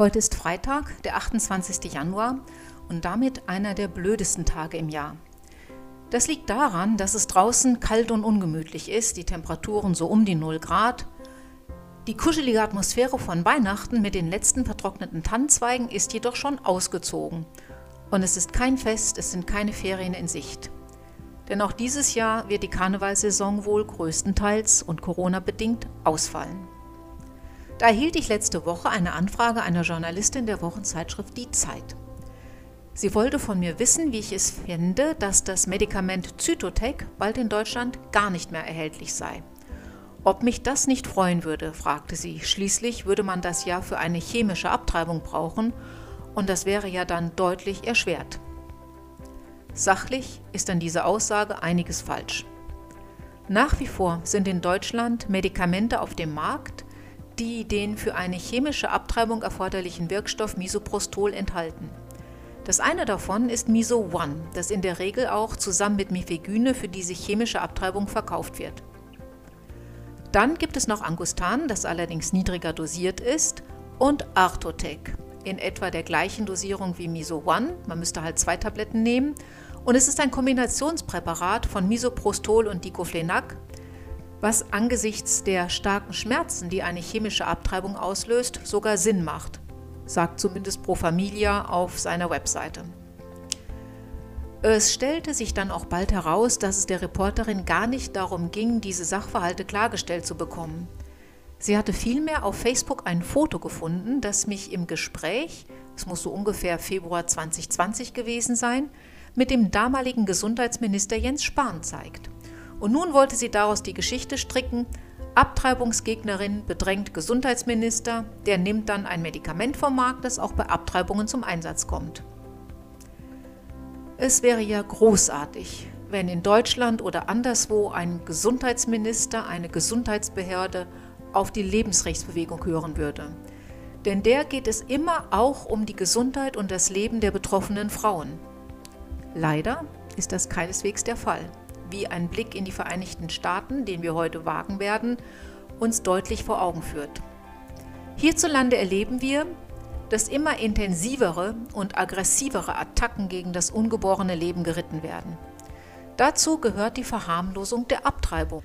Heute ist Freitag, der 28. Januar und damit einer der blödesten Tage im Jahr. Das liegt daran, dass es draußen kalt und ungemütlich ist, die Temperaturen so um die 0 Grad. Die kuschelige Atmosphäre von Weihnachten mit den letzten vertrockneten Tannenzweigen ist jedoch schon ausgezogen. Und es ist kein Fest, es sind keine Ferien in Sicht. Denn auch dieses Jahr wird die Karnevalsaison wohl größtenteils und Corona-bedingt ausfallen. Da erhielt ich letzte Woche eine Anfrage einer Journalistin der Wochenzeitschrift Die Zeit. Sie wollte von mir wissen, wie ich es finde, dass das Medikament Zytotec bald in Deutschland gar nicht mehr erhältlich sei. Ob mich das nicht freuen würde, fragte sie. Schließlich würde man das ja für eine chemische Abtreibung brauchen und das wäre ja dann deutlich erschwert. Sachlich ist an dieser Aussage einiges falsch. Nach wie vor sind in Deutschland Medikamente auf dem Markt, die den für eine chemische Abtreibung erforderlichen Wirkstoff Misoprostol enthalten. Das eine davon ist Miso One, das in der Regel auch zusammen mit Mifegyne für diese chemische Abtreibung verkauft wird. Dann gibt es noch Angustan, das allerdings niedriger dosiert ist, und Artotec, in etwa der gleichen Dosierung wie Miso One, man müsste halt zwei Tabletten nehmen, und es ist ein Kombinationspräparat von Misoprostol und Diclofenac, was angesichts der starken Schmerzen, die eine chemische Abtreibung auslöst, sogar Sinn macht, sagt zumindest Pro Familia auf seiner Webseite. Es stellte sich dann auch bald heraus, dass es der Reporterin gar nicht darum ging, diese Sachverhalte klargestellt zu bekommen. Sie hatte vielmehr auf Facebook ein Foto gefunden, das mich im Gespräch, es muss so ungefähr Februar 2020 gewesen sein, mit dem damaligen Gesundheitsminister Jens Spahn zeigt. Und nun wollte sie daraus die Geschichte stricken, Abtreibungsgegnerin bedrängt Gesundheitsminister, der nimmt dann ein Medikament vom Markt, das auch bei Abtreibungen zum Einsatz kommt. Es wäre ja großartig, wenn in Deutschland oder anderswo ein Gesundheitsminister, eine Gesundheitsbehörde auf die Lebensrechtsbewegung hören würde. Denn der geht es immer auch um die Gesundheit und das Leben der betroffenen Frauen. Leider ist das keineswegs der Fall wie ein Blick in die Vereinigten Staaten, den wir heute wagen werden, uns deutlich vor Augen führt. Hierzulande erleben wir, dass immer intensivere und aggressivere Attacken gegen das ungeborene Leben geritten werden. Dazu gehört die Verharmlosung der Abtreibung.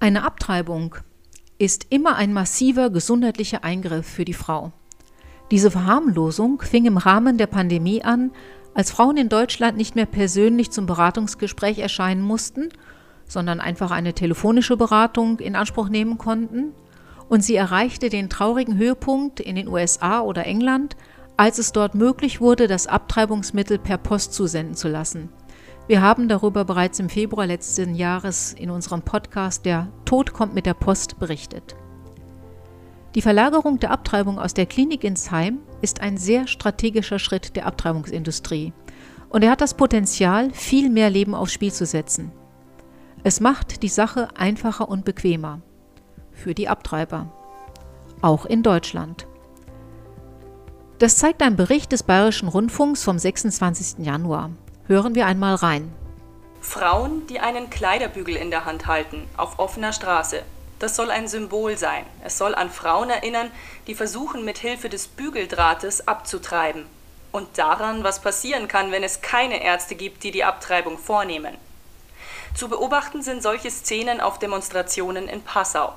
Eine Abtreibung ist immer ein massiver gesundheitlicher Eingriff für die Frau. Diese Verharmlosung fing im Rahmen der Pandemie an, als Frauen in Deutschland nicht mehr persönlich zum Beratungsgespräch erscheinen mussten, sondern einfach eine telefonische Beratung in Anspruch nehmen konnten, und sie erreichte den traurigen Höhepunkt in den USA oder England, als es dort möglich wurde, das Abtreibungsmittel per Post zusenden zu lassen. Wir haben darüber bereits im Februar letzten Jahres in unserem Podcast Der Tod kommt mit der Post berichtet. Die Verlagerung der Abtreibung aus der Klinik ins Heim ist ein sehr strategischer Schritt der Abtreibungsindustrie und er hat das Potenzial, viel mehr Leben aufs Spiel zu setzen. Es macht die Sache einfacher und bequemer für die Abtreiber, auch in Deutschland. Das zeigt ein Bericht des Bayerischen Rundfunks vom 26. Januar. Hören wir einmal rein. Frauen, die einen Kleiderbügel in der Hand halten, auf offener Straße, das soll ein Symbol sein. Es soll an Frauen erinnern, die versuchen, mit Hilfe des Bügeldrahtes abzutreiben. Und daran, was passieren kann, wenn es keine Ärzte gibt, die die Abtreibung vornehmen. Zu beobachten sind solche Szenen auf Demonstrationen in Passau.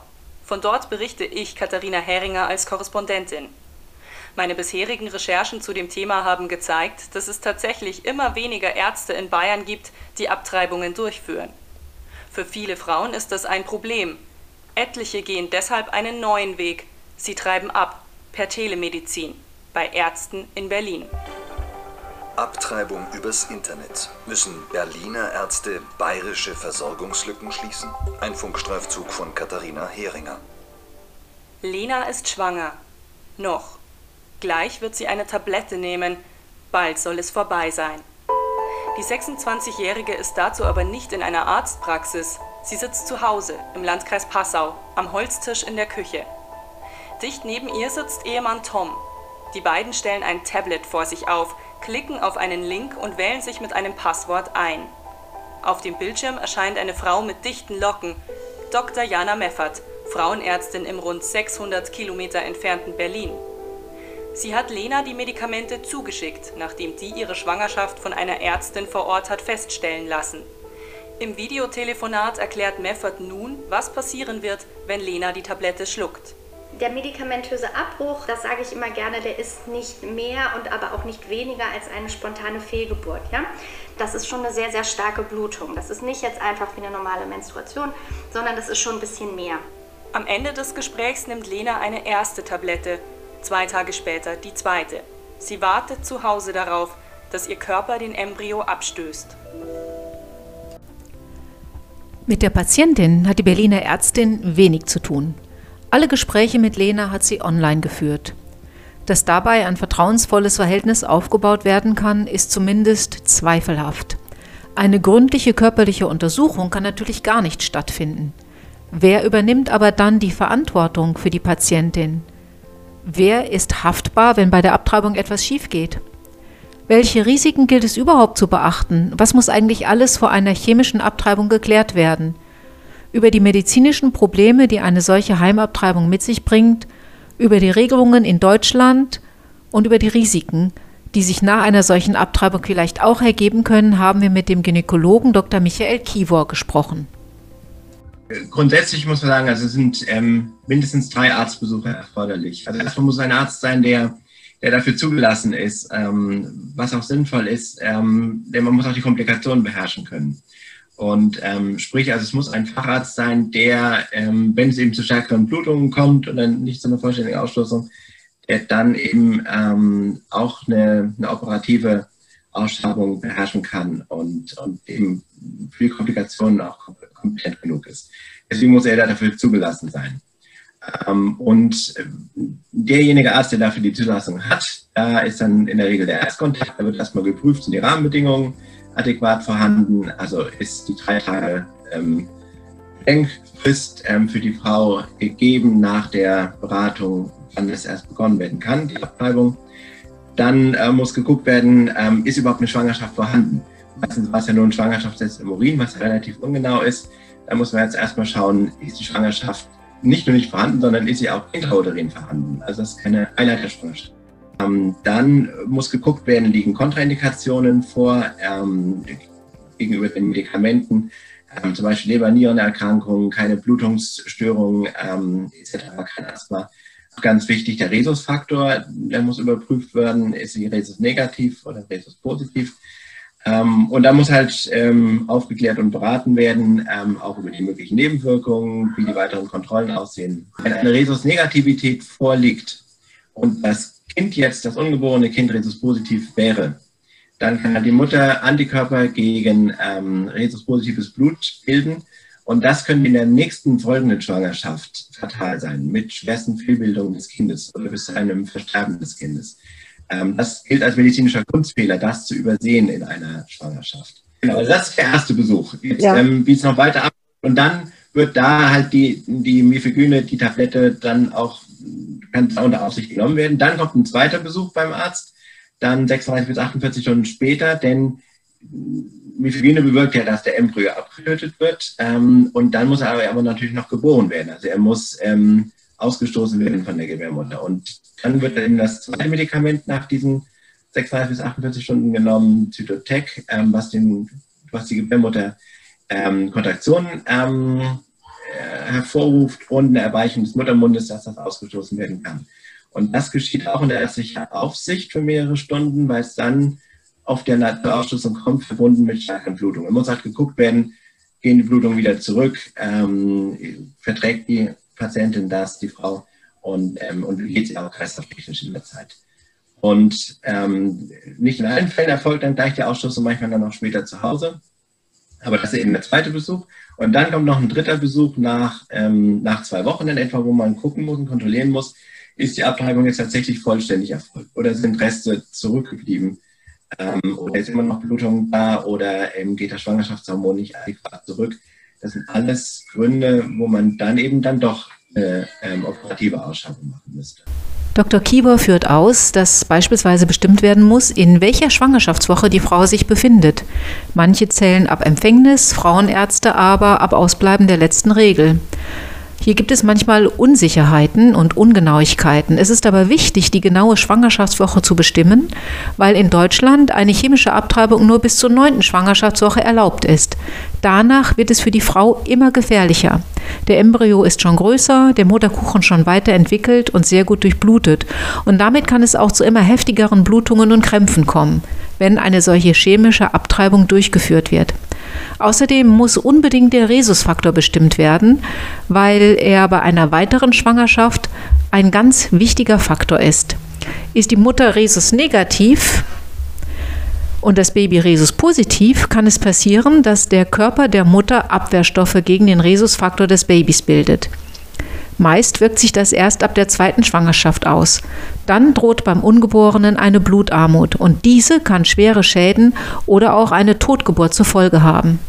Von dort berichte ich, Katharina Heringer, als Korrespondentin. Meine bisherigen Recherchen zu dem Thema haben gezeigt, dass es tatsächlich immer weniger Ärzte in Bayern gibt, die Abtreibungen durchführen. Für viele Frauen ist das ein Problem, Etliche gehen deshalb einen neuen Weg. Sie treiben ab, per Telemedizin, bei Ärzten in Berlin. Abtreibung übers Internet. Müssen Berliner Ärzte bayerische Versorgungslücken schließen? Ein Funkstreifzug von Katharina Heringer. Lena ist schwanger. Noch. Gleich wird sie eine Tablette nehmen. Bald soll es vorbei sein. Die 26-Jährige ist dazu aber nicht in einer Arztpraxis, Sie sitzt zu Hause im Landkreis Passau am Holztisch in der Küche. Dicht neben ihr sitzt Ehemann Tom. Die beiden stellen ein Tablet vor sich auf, klicken auf einen Link und wählen sich mit einem Passwort ein. Auf dem Bildschirm erscheint eine Frau mit dichten Locken, Dr. Jana Meffert, Frauenärztin im rund 600 Kilometer entfernten Berlin. Sie hat Lena die Medikamente zugeschickt, nachdem die ihre Schwangerschaft von einer Ärztin vor Ort hat feststellen lassen. Im Videotelefonat erklärt Meffert nun, was passieren wird, wenn Lena die Tablette schluckt. Der medikamentöse Abbruch, das sage ich immer gerne, der ist nicht mehr und aber auch nicht weniger als eine spontane Fehlgeburt. Ja? Das ist schon eine sehr, sehr starke Blutung. Das ist nicht jetzt einfach wie eine normale Menstruation, sondern das ist schon ein bisschen mehr. Am Ende des Gesprächs nimmt Lena eine erste Tablette, zwei Tage später die zweite. Sie wartet zu Hause darauf, dass ihr Körper den Embryo abstößt. Mit der Patientin hat die Berliner Ärztin wenig zu tun. Alle Gespräche mit Lena hat sie online geführt. Dass dabei ein vertrauensvolles Verhältnis aufgebaut werden kann, ist zumindest zweifelhaft. Eine gründliche körperliche Untersuchung kann natürlich gar nicht stattfinden. Wer übernimmt aber dann die Verantwortung für die Patientin? Wer ist haftbar, wenn bei der Abtreibung etwas schief geht? Welche Risiken gilt es überhaupt zu beachten? Was muss eigentlich alles vor einer chemischen Abtreibung geklärt werden? Über die medizinischen Probleme, die eine solche Heimabtreibung mit sich bringt, über die Regelungen in Deutschland und über die Risiken, die sich nach einer solchen Abtreibung vielleicht auch ergeben können, haben wir mit dem Gynäkologen Dr. Michael Kivor gesprochen. Grundsätzlich muss man sagen, also es sind ähm, mindestens drei Arztbesuche erforderlich. Also erstmal muss ein Arzt sein, der, der dafür zugelassen ist, ähm, was auch sinnvoll ist, ähm, denn man muss auch die Komplikationen beherrschen können. Und ähm, sprich, also es muss ein Facharzt sein, der, ähm, wenn es eben zu stärkeren Blutungen kommt und dann nicht zu einer vollständigen Ausstoßung, der dann eben ähm, auch eine, eine operative Ausschabung beherrschen kann und, und eben für die Komplikationen auch kompetent genug ist. Deswegen muss er dafür zugelassen sein. Ähm, und äh, derjenige Arzt, der dafür die Zulassung hat, da ist dann in der Regel der Erstkontakt, da wird erstmal geprüft, sind die Rahmenbedingungen adäquat vorhanden, also ist die drei Tage ähm, Denkfrist ähm, für die Frau gegeben nach der Beratung, wann es erst begonnen werden kann, die Abtreibung. Dann äh, muss geguckt werden, ähm, ist überhaupt eine Schwangerschaft vorhanden. Meistens war es ja nur ein Schwangerschaftstest im Urin, was relativ ungenau ist. Da muss man jetzt erstmal schauen, ist die Schwangerschaft nicht nur nicht vorhanden, sondern ist sie auch intrauterin vorhanden. Also das ist keine Eileiterschwangerschaft. Ähm, dann muss geguckt werden, liegen Kontraindikationen vor ähm, gegenüber den Medikamenten, ähm, zum Beispiel Leber-Nierenerkrankungen, keine Blutungsstörungen ähm, etc., kein Asthma. Ganz wichtig, der Rhesusfaktor, der muss überprüft werden, ist sie Rhesus negativ oder Rhesus positiv. Ähm, und da muss halt ähm, aufgeklärt und beraten werden, ähm, auch über die möglichen Nebenwirkungen, wie die weiteren Kontrollen aussehen. Wenn eine Rhesus-Negativität vorliegt und das Kind jetzt, das ungeborene Kind Rhesus-positiv wäre, dann kann die Mutter Antikörper gegen ähm, Rhesus-positives Blut bilden. Und das könnte in der nächsten folgenden Schwangerschaft fatal sein, mit schwersten Fehlbildungen des Kindes oder bis zu einem Versterben des Kindes. Ähm, das gilt als medizinischer Kunstfehler, das zu übersehen in einer Schwangerschaft. Genau, also das ist der erste Besuch. Jetzt, ja. ähm, wie es noch weiter ab und dann wird da halt die, die Mifegyne, die Tablette dann auch kann unter Aufsicht genommen werden. Dann kommt ein zweiter Besuch beim Arzt, dann 36 bis 48 Stunden später, denn Mifegyne bewirkt ja, dass der Embryo abgetötet wird ähm, und dann muss er aber, aber natürlich noch geboren werden. Also er muss ähm, ausgestoßen werden von der Gebärmutter. Und dann wird dann das zweite Medikament nach diesen 36 bis 48 Stunden genommen, Zytotec, ähm, was, den, was die Gebärmutter ähm, Kontraktionen ähm, äh, hervorruft und eine Erweichung des Muttermundes, dass das ausgestoßen werden kann. Und das geschieht auch in der ärztlichen Aufsicht für mehrere Stunden, weil es dann auf der Naturausstoßung kommt, verbunden mit starken Blutungen. Es muss halt geguckt werden, gehen die Blutungen wieder zurück, ähm, verträgt die Patientin das, die Frau, und, ähm, und wie geht sie auch kreislauftechnisch in der Zeit. Und ähm, nicht in allen Fällen erfolgt dann gleich der Ausstoß und manchmal dann auch später zu Hause. Aber das ist eben der zweite Besuch. Und dann kommt noch ein dritter Besuch nach, ähm, nach zwei Wochen in etwa, wo man gucken muss und kontrollieren muss, ist die Abtreibung jetzt tatsächlich vollständig erfolgt oder sind Reste zurückgeblieben ähm, oder ist immer noch Blutung da oder ähm, geht das Schwangerschaftshormon nicht adäquat zurück. Das sind alles Gründe, wo man dann eben dann doch eine ähm, operative Ausschabung machen müsste. Dr. Kieber führt aus, dass beispielsweise bestimmt werden muss, in welcher Schwangerschaftswoche die Frau sich befindet. Manche zählen ab Empfängnis, Frauenärzte aber ab Ausbleiben der letzten Regel. Hier gibt es manchmal Unsicherheiten und Ungenauigkeiten. Es ist aber wichtig, die genaue Schwangerschaftswoche zu bestimmen, weil in Deutschland eine chemische Abtreibung nur bis zur neunten Schwangerschaftswoche erlaubt ist. Danach wird es für die Frau immer gefährlicher. Der Embryo ist schon größer, der Mutterkuchen schon weiterentwickelt und sehr gut durchblutet. Und damit kann es auch zu immer heftigeren Blutungen und Krämpfen kommen, wenn eine solche chemische Abtreibung durchgeführt wird. Außerdem muss unbedingt der Rhesusfaktor bestimmt werden, weil er bei einer weiteren Schwangerschaft ein ganz wichtiger Faktor ist. Ist die Mutter Rhesus negativ und das Baby Rhesus positiv, kann es passieren, dass der Körper der Mutter Abwehrstoffe gegen den Rhesusfaktor des Babys bildet. Meist wirkt sich das erst ab der zweiten Schwangerschaft aus. Dann droht beim Ungeborenen eine Blutarmut und diese kann schwere Schäden oder auch eine Totgeburt zur Folge haben.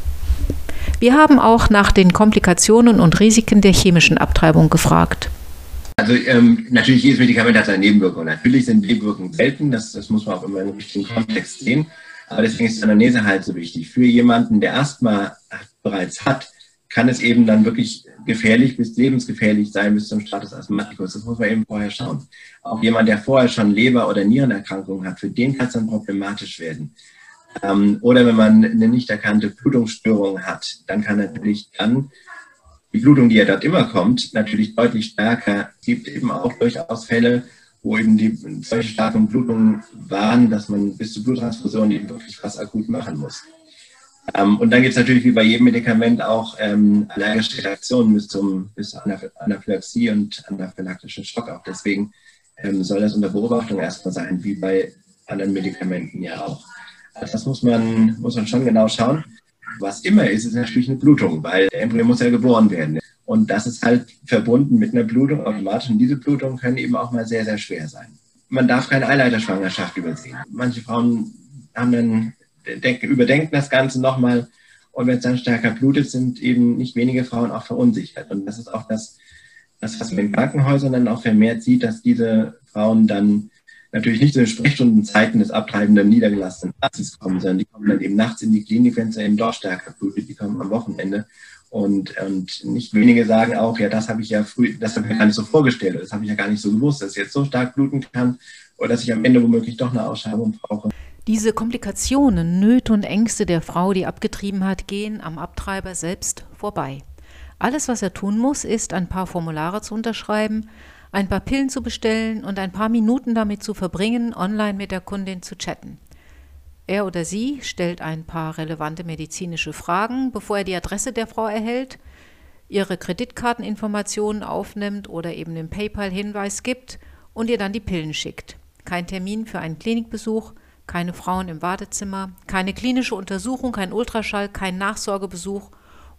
Wir haben auch nach den Komplikationen und Risiken der chemischen Abtreibung gefragt. Also ähm, natürlich jedes Medikament hat seine Nebenwirkungen. Natürlich sind Nebenwirkungen selten, das, das muss man auch immer im richtigen Kontext sehen. Aber deswegen ist Anamnese halt so wichtig. Für jemanden, der Asthma bereits hat, kann es eben dann wirklich gefährlich bis lebensgefährlich sein bis zum Status Asthmaticus. Das muss man eben vorher schauen. Auch jemand, der vorher schon Leber- oder Nierenerkrankungen hat, für den kann es dann problematisch werden. Ähm, oder wenn man eine nicht erkannte Blutungsstörung hat, dann kann natürlich dann die Blutung, die ja dort immer kommt, natürlich deutlich stärker. Es gibt eben auch durchaus Fälle, wo eben die solche starken Blutungen waren, dass man bis zur Bluttransfusion eben wirklich was akut machen muss. Ähm, und dann gibt es natürlich wie bei jedem Medikament auch ähm, allergische Reaktionen bis, zum, bis Anaphylaxie und anaphylaktischen Schock auch. Deswegen ähm, soll das unter Beobachtung erstmal sein, wie bei anderen Medikamenten ja auch. Also das muss man, muss man schon genau schauen. Was immer ist, ist natürlich eine Blutung, weil der Embryo muss ja geboren werden. Und das ist halt verbunden mit einer Blutung automatisch. Und diese Blutungen können eben auch mal sehr, sehr schwer sein. Man darf keine Eileiterschwangerschaft übersehen. Manche Frauen haben dann, denken, überdenken das Ganze nochmal. Und wenn es dann stärker blutet, sind eben nicht wenige Frauen auch verunsichert. Und das ist auch das, das was man in Krankenhäusern dann auch vermehrt sieht, dass diese Frauen dann natürlich nicht zu den Sprechstundenzeiten des abtreibenden niedergelassenen Arztes kommen, sondern die kommen dann eben nachts in die Klinik, wenn es eben doch stärker blutet, die kommen am Wochenende. Und, und nicht wenige sagen auch, ja, das habe ich ja früh, das habe ich mir gar nicht so vorgestellt, das habe ich ja gar nicht so gewusst, dass es jetzt so stark bluten kann oder dass ich am Ende womöglich doch eine Ausschreibung brauche. Diese Komplikationen, Nöte und Ängste der Frau, die abgetrieben hat, gehen am Abtreiber selbst vorbei. Alles, was er tun muss, ist ein paar Formulare zu unterschreiben, ein paar Pillen zu bestellen und ein paar Minuten damit zu verbringen, online mit der Kundin zu chatten. Er oder sie stellt ein paar relevante medizinische Fragen, bevor er die Adresse der Frau erhält, ihre Kreditkarteninformationen aufnimmt oder eben den PayPal-Hinweis gibt und ihr dann die Pillen schickt. Kein Termin für einen Klinikbesuch, keine Frauen im Wartezimmer, keine klinische Untersuchung, kein Ultraschall, kein Nachsorgebesuch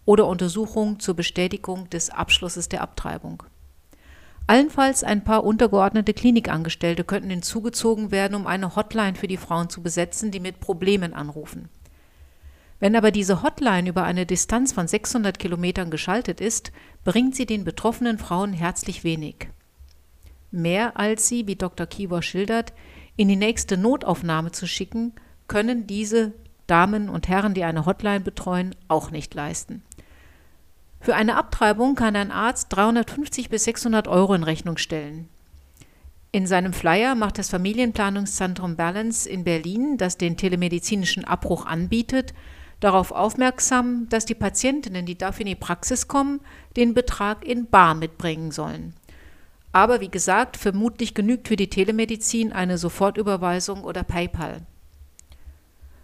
oder Untersuchung zur Bestätigung des Abschlusses der Abtreibung. Allenfalls ein paar untergeordnete Klinikangestellte könnten hinzugezogen werden, um eine Hotline für die Frauen zu besetzen, die mit Problemen anrufen. Wenn aber diese Hotline über eine Distanz von 600 Kilometern geschaltet ist, bringt sie den betroffenen Frauen herzlich wenig. Mehr als sie, wie Dr. Kiewer schildert, in die nächste Notaufnahme zu schicken, können diese Damen und Herren, die eine Hotline betreuen, auch nicht leisten. Für eine Abtreibung kann ein Arzt 350 bis 600 Euro in Rechnung stellen. In seinem Flyer macht das Familienplanungszentrum Balance in Berlin, das den telemedizinischen Abbruch anbietet, darauf aufmerksam, dass die Patientinnen, die dafür in die Praxis kommen, den Betrag in Bar mitbringen sollen. Aber wie gesagt, vermutlich genügt für die Telemedizin eine Sofortüberweisung oder PayPal.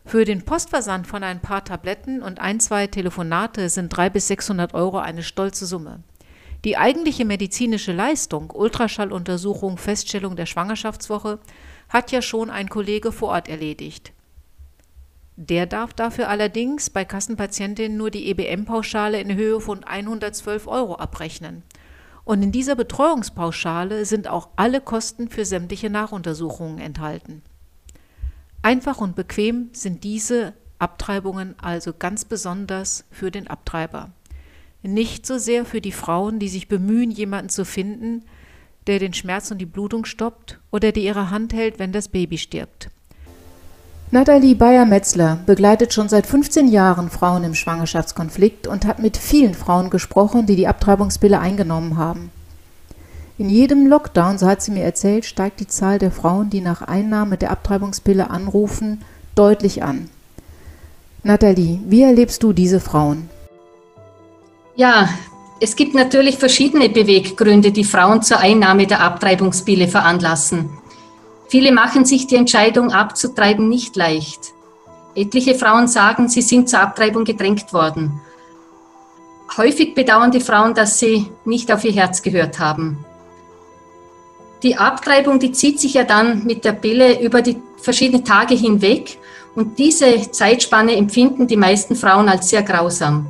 Für den Postversand von ein paar Tabletten und ein, zwei Telefonate sind 300 bis 600 Euro eine stolze Summe. Die eigentliche medizinische Leistung, Ultraschalluntersuchung, Feststellung der Schwangerschaftswoche, hat ja schon ein Kollege vor Ort erledigt. Der darf dafür allerdings bei Kassenpatientinnen nur die EBM-Pauschale in Höhe von 112 Euro abrechnen. Und in dieser Betreuungspauschale sind auch alle Kosten für sämtliche Nachuntersuchungen enthalten. Einfach und bequem sind diese Abtreibungen also ganz besonders für den Abtreiber. Nicht so sehr für die Frauen, die sich bemühen, jemanden zu finden, der den Schmerz und die Blutung stoppt oder der ihre Hand hält, wenn das Baby stirbt. Nathalie Bayer-Metzler begleitet schon seit 15 Jahren Frauen im Schwangerschaftskonflikt und hat mit vielen Frauen gesprochen, die die Abtreibungspille eingenommen haben. In jedem Lockdown, so hat sie mir erzählt, steigt die Zahl der Frauen, die nach Einnahme der Abtreibungspille anrufen, deutlich an. Nathalie, wie erlebst du diese Frauen? Ja, es gibt natürlich verschiedene Beweggründe, die Frauen zur Einnahme der Abtreibungspille veranlassen. Viele machen sich die Entscheidung abzutreiben nicht leicht. Etliche Frauen sagen, sie sind zur Abtreibung gedrängt worden. Häufig bedauern die Frauen, dass sie nicht auf ihr Herz gehört haben. Die Abtreibung, die zieht sich ja dann mit der Pille über die verschiedenen Tage hinweg und diese Zeitspanne empfinden die meisten Frauen als sehr grausam.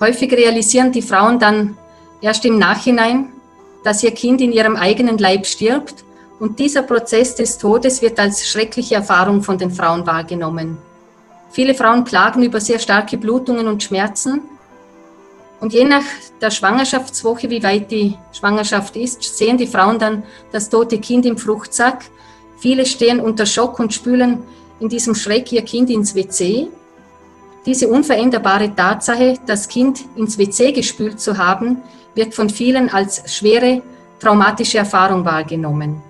Häufig realisieren die Frauen dann erst im Nachhinein, dass ihr Kind in ihrem eigenen Leib stirbt und dieser Prozess des Todes wird als schreckliche Erfahrung von den Frauen wahrgenommen. Viele Frauen klagen über sehr starke Blutungen und Schmerzen. Und je nach der Schwangerschaftswoche, wie weit die Schwangerschaft ist, sehen die Frauen dann das tote Kind im Fruchtsack. Viele stehen unter Schock und spülen in diesem Schreck ihr Kind ins WC. Diese unveränderbare Tatsache, das Kind ins WC gespült zu haben, wird von vielen als schwere traumatische Erfahrung wahrgenommen.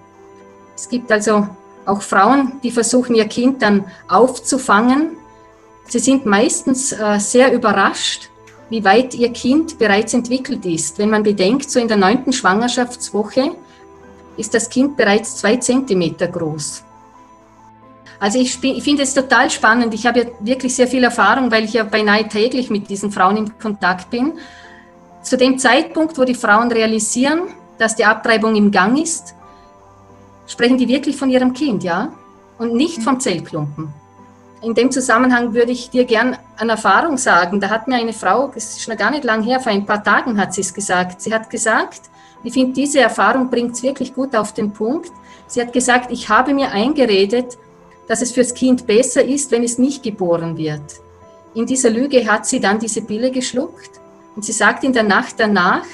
Es gibt also auch Frauen, die versuchen, ihr Kind dann aufzufangen. Sie sind meistens äh, sehr überrascht, wie weit ihr Kind bereits entwickelt ist. Wenn man bedenkt, so in der neunten Schwangerschaftswoche ist das Kind bereits zwei Zentimeter groß. Also ich, ich finde es total spannend. Ich habe ja wirklich sehr viel Erfahrung, weil ich ja beinahe täglich mit diesen Frauen in Kontakt bin. Zu dem Zeitpunkt, wo die Frauen realisieren, dass die Abtreibung im Gang ist, sprechen die wirklich von ihrem Kind, ja? Und nicht vom Zellklumpen. In dem Zusammenhang würde ich dir gern eine Erfahrung sagen. Da hat mir eine Frau, das ist schon gar nicht lang her, vor ein paar Tagen hat sie es gesagt. Sie hat gesagt, ich finde, diese Erfahrung bringt es wirklich gut auf den Punkt. Sie hat gesagt, ich habe mir eingeredet, dass es fürs Kind besser ist, wenn es nicht geboren wird. In dieser Lüge hat sie dann diese Pille geschluckt und sie sagt, in der Nacht danach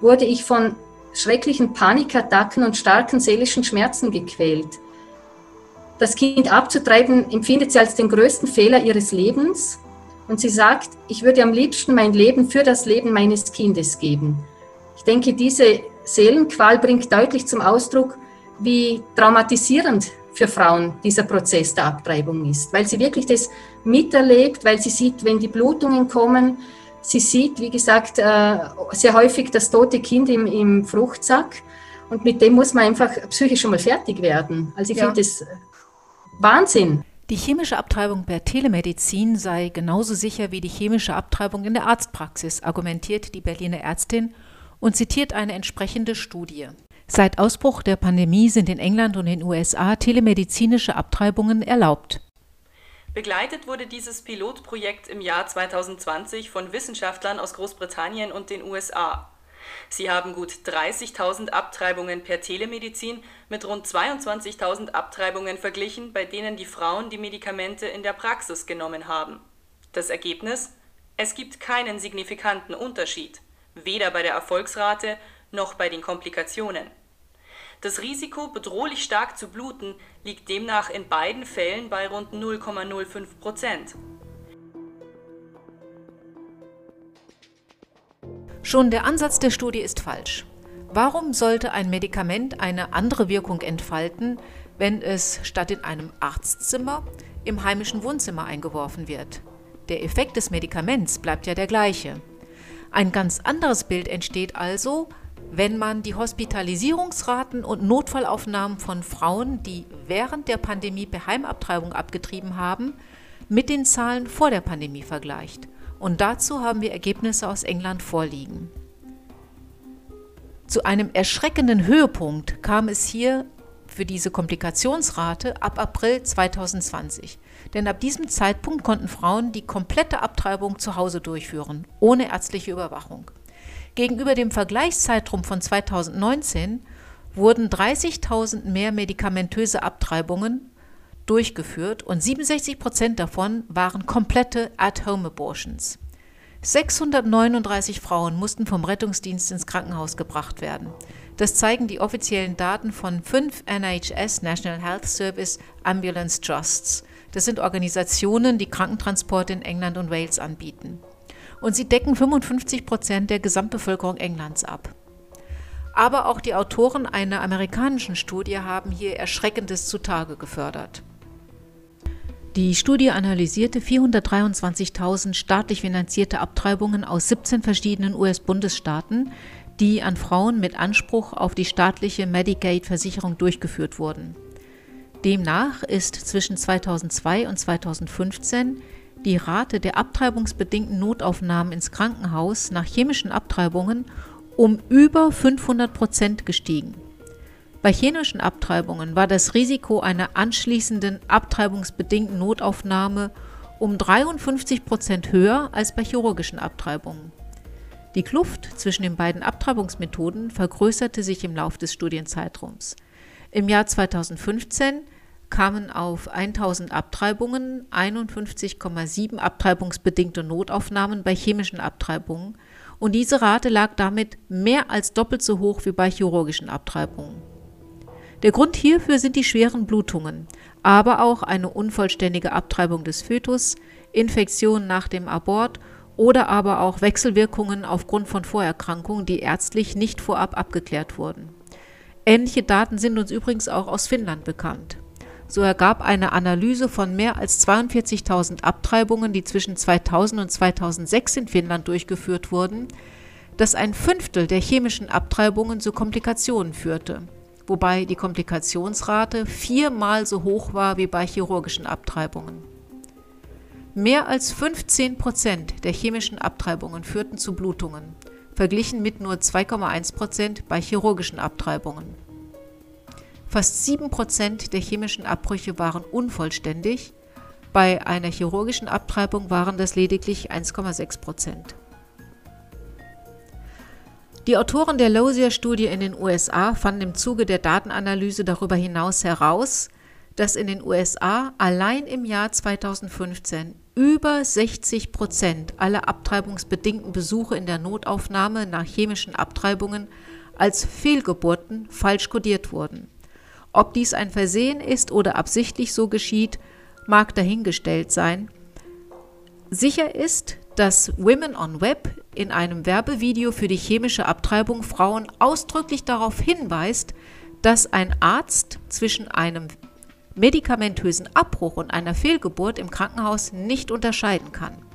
wurde ich von schrecklichen Panikattacken und starken seelischen Schmerzen gequält. Das Kind abzutreiben empfindet sie als den größten Fehler ihres Lebens und sie sagt, ich würde am liebsten mein Leben für das Leben meines Kindes geben. Ich denke, diese Seelenqual bringt deutlich zum Ausdruck, wie traumatisierend für Frauen dieser Prozess der Abtreibung ist, weil sie wirklich das miterlebt, weil sie sieht, wenn die Blutungen kommen, Sie sieht, wie gesagt, äh, sehr häufig das tote Kind im, im Fruchtsack und mit dem muss man einfach psychisch schon mal fertig werden. Also ich ja. finde das Wahnsinn. Die chemische Abtreibung per Telemedizin sei genauso sicher wie die chemische Abtreibung in der Arztpraxis, argumentiert die Berliner Ärztin und zitiert eine entsprechende Studie. Seit Ausbruch der Pandemie sind in England und den USA telemedizinische Abtreibungen erlaubt. Begleitet wurde dieses Pilotprojekt im Jahr 2020 von Wissenschaftlern aus Großbritannien und den USA. Sie haben gut 30.000 Abtreibungen per Telemedizin mit rund 22.000 Abtreibungen verglichen, bei denen die Frauen die Medikamente in der Praxis genommen haben. Das Ergebnis? Es gibt keinen signifikanten Unterschied, weder bei der Erfolgsrate noch bei den Komplikationen. Das Risiko, bedrohlich stark zu bluten, liegt demnach in beiden Fällen bei rund 0,05 Prozent. Schon der Ansatz der Studie ist falsch. Warum sollte ein Medikament eine andere Wirkung entfalten, wenn es statt in einem Arztzimmer im heimischen Wohnzimmer eingeworfen wird? Der Effekt des Medikaments bleibt ja der gleiche. Ein ganz anderes Bild entsteht also, wenn man die Hospitalisierungsraten und Notfallaufnahmen von Frauen, die während der Pandemie per Heimabtreibung abgetrieben haben, mit den Zahlen vor der Pandemie vergleicht. Und dazu haben wir Ergebnisse aus England vorliegen. Zu einem erschreckenden Höhepunkt kam es hier für diese Komplikationsrate ab April 2020. Denn ab diesem Zeitpunkt konnten Frauen die komplette Abtreibung zu Hause durchführen, ohne ärztliche Überwachung. Gegenüber dem Vergleichszeitraum von 2019 wurden 30.000 mehr medikamentöse Abtreibungen durchgeführt und 67 Prozent davon waren komplette At-Home-Abortions. 639 Frauen mussten vom Rettungsdienst ins Krankenhaus gebracht werden. Das zeigen die offiziellen Daten von fünf NHS National Health Service Ambulance Trusts. Das sind Organisationen, die Krankentransporte in England und Wales anbieten. Und sie decken 55 Prozent der Gesamtbevölkerung Englands ab. Aber auch die Autoren einer amerikanischen Studie haben hier Erschreckendes zutage gefördert. Die Studie analysierte 423.000 staatlich finanzierte Abtreibungen aus 17 verschiedenen US-Bundesstaaten, die an Frauen mit Anspruch auf die staatliche Medicaid-Versicherung durchgeführt wurden. Demnach ist zwischen 2002 und 2015 die Rate der abtreibungsbedingten Notaufnahmen ins Krankenhaus nach chemischen Abtreibungen um über 500 Prozent gestiegen. Bei chemischen Abtreibungen war das Risiko einer anschließenden abtreibungsbedingten Notaufnahme um 53 Prozent höher als bei chirurgischen Abtreibungen. Die Kluft zwischen den beiden Abtreibungsmethoden vergrößerte sich im Lauf des Studienzeitraums. Im Jahr 2015 kamen auf 1000 Abtreibungen 51,7 abtreibungsbedingte Notaufnahmen bei chemischen Abtreibungen und diese Rate lag damit mehr als doppelt so hoch wie bei chirurgischen Abtreibungen. Der Grund hierfür sind die schweren Blutungen, aber auch eine unvollständige Abtreibung des Fötus, Infektionen nach dem Abort oder aber auch Wechselwirkungen aufgrund von Vorerkrankungen, die ärztlich nicht vorab abgeklärt wurden. Ähnliche Daten sind uns übrigens auch aus Finnland bekannt. So ergab eine Analyse von mehr als 42.000 Abtreibungen, die zwischen 2000 und 2006 in Finnland durchgeführt wurden, dass ein Fünftel der chemischen Abtreibungen zu Komplikationen führte wobei die Komplikationsrate viermal so hoch war wie bei chirurgischen Abtreibungen. Mehr als 15 Prozent der chemischen Abtreibungen führten zu Blutungen, verglichen mit nur 2,1 Prozent bei chirurgischen Abtreibungen. Fast 7 Prozent der chemischen Abbrüche waren unvollständig, bei einer chirurgischen Abtreibung waren das lediglich 1,6 Prozent. Die Autoren der Lozier-Studie in den USA fanden im Zuge der Datenanalyse darüber hinaus heraus, dass in den USA allein im Jahr 2015 über 60 Prozent aller abtreibungsbedingten Besuche in der Notaufnahme nach chemischen Abtreibungen als Fehlgeburten falsch kodiert wurden. Ob dies ein Versehen ist oder absichtlich so geschieht, mag dahingestellt sein. Sicher ist, dass Women on Web in einem Werbevideo für die chemische Abtreibung Frauen ausdrücklich darauf hinweist, dass ein Arzt zwischen einem medikamentösen Abbruch und einer Fehlgeburt im Krankenhaus nicht unterscheiden kann.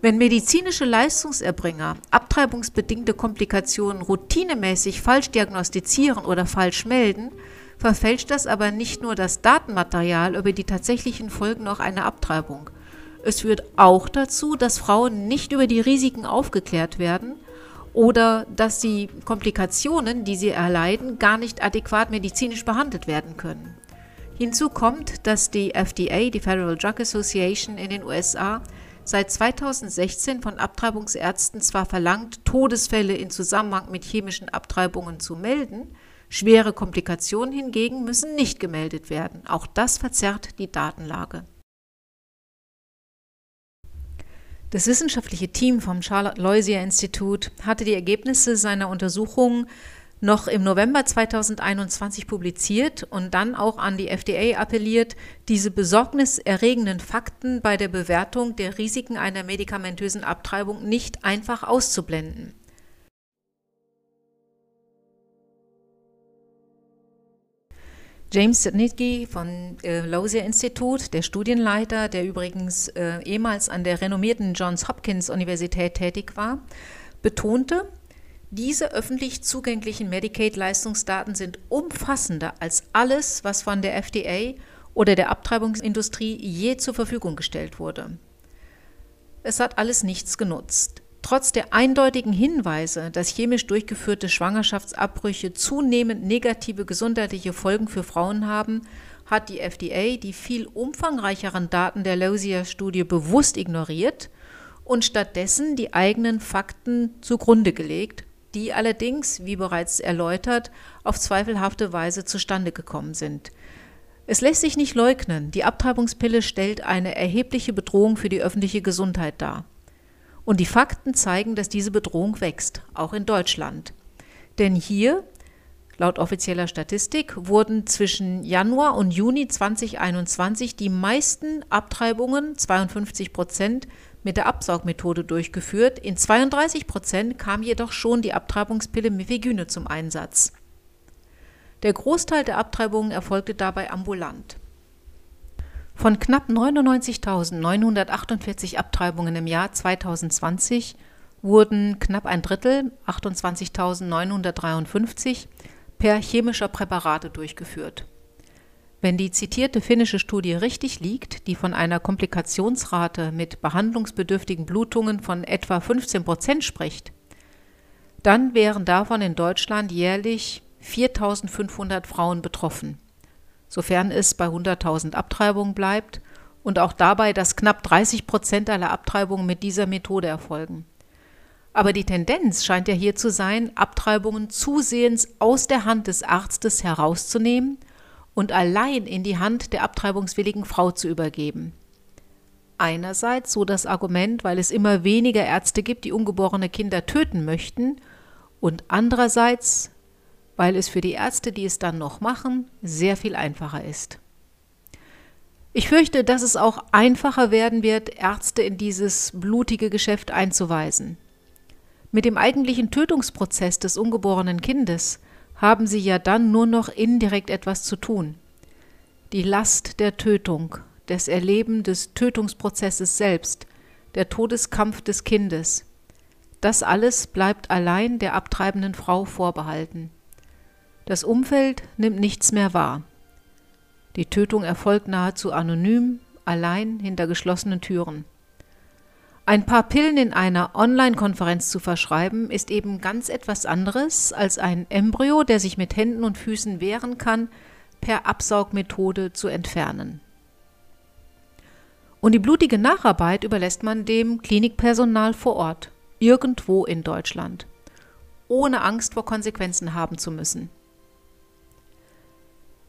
Wenn medizinische Leistungserbringer abtreibungsbedingte Komplikationen routinemäßig falsch diagnostizieren oder falsch melden, verfälscht das aber nicht nur das Datenmaterial über die tatsächlichen Folgen noch einer Abtreibung, es führt auch dazu, dass Frauen nicht über die Risiken aufgeklärt werden oder dass die Komplikationen, die sie erleiden, gar nicht adäquat medizinisch behandelt werden können. Hinzu kommt, dass die FDA, die Federal Drug Association in den USA, seit 2016 von Abtreibungsärzten zwar verlangt, Todesfälle in Zusammenhang mit chemischen Abtreibungen zu melden, schwere Komplikationen hingegen müssen nicht gemeldet werden. Auch das verzerrt die Datenlage. Das wissenschaftliche Team vom Charlotte Loisier Institut hatte die Ergebnisse seiner Untersuchung noch im November 2021 publiziert und dann auch an die FDA appelliert, diese besorgniserregenden Fakten bei der Bewertung der Risiken einer medikamentösen Abtreibung nicht einfach auszublenden. James Sidnicki von äh, Losier Institut, der Studienleiter, der übrigens äh, ehemals an der renommierten Johns Hopkins Universität tätig war, betonte, diese öffentlich zugänglichen Medicaid-Leistungsdaten sind umfassender als alles, was von der FDA oder der Abtreibungsindustrie je zur Verfügung gestellt wurde. Es hat alles nichts genutzt. Trotz der eindeutigen Hinweise, dass chemisch durchgeführte Schwangerschaftsabbrüche zunehmend negative gesundheitliche Folgen für Frauen haben, hat die FDA die viel umfangreicheren Daten der Lozier-Studie bewusst ignoriert und stattdessen die eigenen Fakten zugrunde gelegt, die allerdings, wie bereits erläutert, auf zweifelhafte Weise zustande gekommen sind. Es lässt sich nicht leugnen, die Abtreibungspille stellt eine erhebliche Bedrohung für die öffentliche Gesundheit dar. Und die Fakten zeigen, dass diese Bedrohung wächst, auch in Deutschland. Denn hier, laut offizieller Statistik, wurden zwischen Januar und Juni 2021 die meisten Abtreibungen, 52 Prozent, mit der Absaugmethode durchgeführt. In 32 Prozent kam jedoch schon die Abtreibungspille Mifegyne zum Einsatz. Der Großteil der Abtreibungen erfolgte dabei ambulant. Von knapp 99.948 Abtreibungen im Jahr 2020 wurden knapp ein Drittel, 28.953, per chemischer Präparate durchgeführt. Wenn die zitierte finnische Studie richtig liegt, die von einer Komplikationsrate mit behandlungsbedürftigen Blutungen von etwa 15 Prozent spricht, dann wären davon in Deutschland jährlich 4.500 Frauen betroffen, sofern es bei 100.000 Abtreibungen bleibt und auch dabei, dass knapp 30 Prozent aller Abtreibungen mit dieser Methode erfolgen. Aber die Tendenz scheint ja hier zu sein, Abtreibungen zusehends aus der Hand des Arztes herauszunehmen und allein in die Hand der abtreibungswilligen Frau zu übergeben. Einerseits so das Argument, weil es immer weniger Ärzte gibt, die ungeborene Kinder töten möchten, und andererseits, weil es für die Ärzte, die es dann noch machen, sehr viel einfacher ist. Ich fürchte, dass es auch einfacher werden wird, Ärzte in dieses blutige Geschäft einzuweisen. Mit dem eigentlichen Tötungsprozess des ungeborenen Kindes haben sie ja dann nur noch indirekt etwas zu tun. Die Last der Tötung, des Erleben des Tötungsprozesses selbst, der Todeskampf des Kindes, das alles bleibt allein der abtreibenden Frau vorbehalten. Das Umfeld nimmt nichts mehr wahr. Die Tötung erfolgt nahezu anonym, allein hinter geschlossenen Türen. Ein paar Pillen in einer Online-Konferenz zu verschreiben, ist eben ganz etwas anderes als ein Embryo, der sich mit Händen und Füßen wehren kann, per Absaugmethode zu entfernen. Und die blutige Nacharbeit überlässt man dem Klinikpersonal vor Ort, irgendwo in Deutschland, ohne Angst vor Konsequenzen haben zu müssen.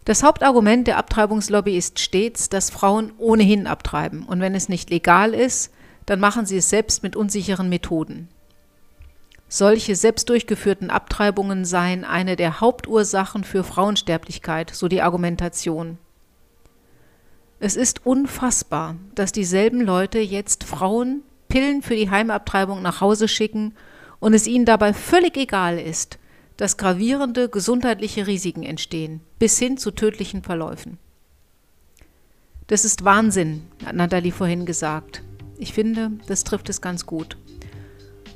Das Hauptargument der Abtreibungslobby ist stets, dass Frauen ohnehin abtreiben und wenn es nicht legal ist, dann machen sie es selbst mit unsicheren Methoden. Solche selbst durchgeführten Abtreibungen seien eine der Hauptursachen für Frauensterblichkeit, so die Argumentation. Es ist unfassbar, dass dieselben Leute jetzt Frauen Pillen für die Heimabtreibung nach Hause schicken und es ihnen dabei völlig egal ist, dass gravierende gesundheitliche Risiken entstehen, bis hin zu tödlichen Verläufen. Das ist Wahnsinn, hat Nathalie vorhin gesagt. Ich finde, das trifft es ganz gut.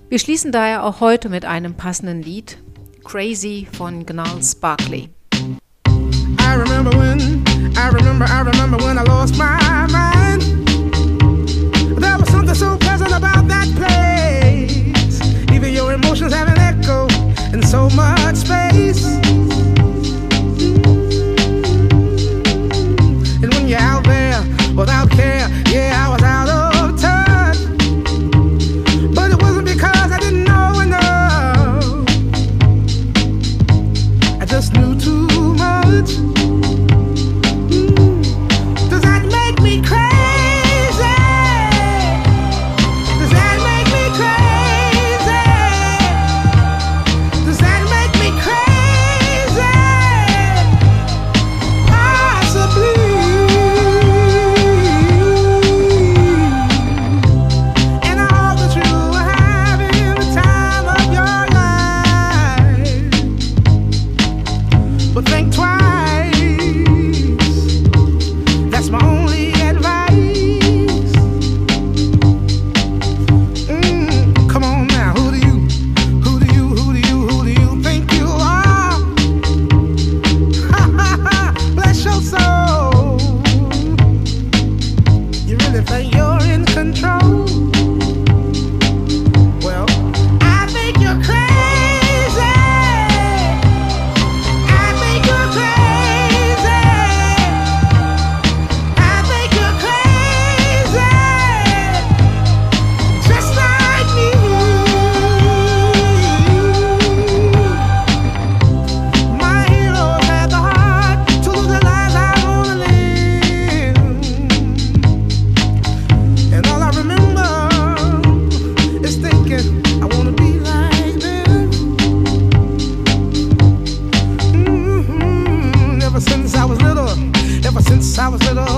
Wir schließen daher auch heute mit einem passenden Lied, Crazy von Gnarls Barkley. I remember when, I remember, I remember since I was little.